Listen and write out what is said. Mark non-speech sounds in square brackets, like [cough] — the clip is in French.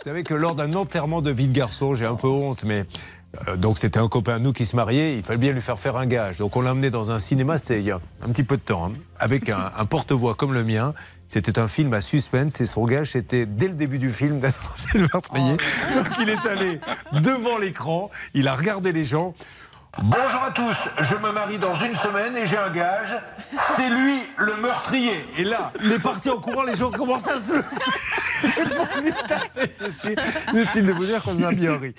Vous savez que lors d'un enterrement de vie de garçon, j'ai un peu honte, mais euh, donc c'était un copain à nous qui se mariait, il fallait bien lui faire faire un gage. Donc on l'a emmené dans un cinéma, c'était il y a un petit peu de temps, hein, avec un, un porte-voix comme le mien. C'était un film à suspense et son gage, c'était dès le début du film d'annoncer le meurtrier. Donc il est allé devant l'écran, il a regardé les gens. Bonjour à tous, je me marie dans une semaine et j'ai un gage. C'est lui le meurtrier. Et là, il est parti en courant, les gens commencent à se. [laughs] Inutile de vous dire qu'on a bien ri.